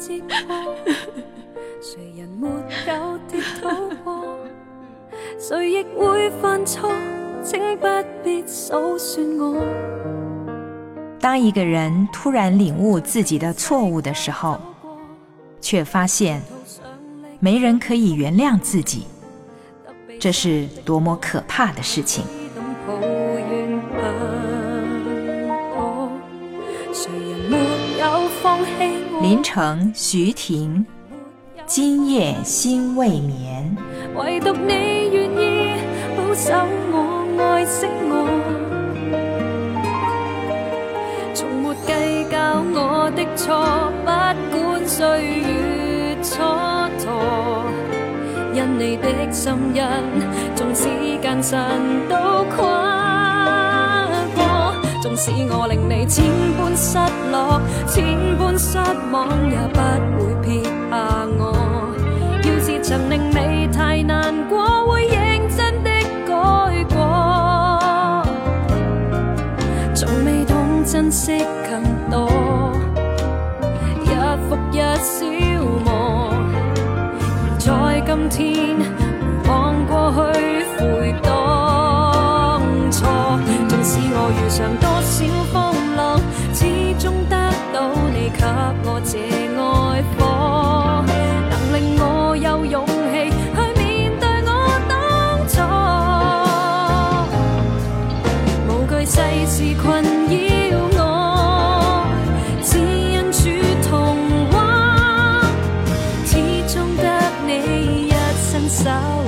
折磨，谁人没有跌倒过？谁亦会犯错，请不必数。当一个人突然领悟自己的错误的时候，却发现没人可以原谅自己，这是多么可怕的事情！林城、徐婷，今夜心未眠。唯独你愿意保守我、爱惜我，从没计较我的错，不管岁月蹉跎。因你的心印，纵使艰辛都使我令你千般失落、千般失望，也不会撇下我。要是曾令你太难过，会认真的改过。从未懂珍惜更多，日复日消磨。而在今天，回望过去，悔当初。纵使我遇上在世事困扰我，只因主童话，始终得你一伸手。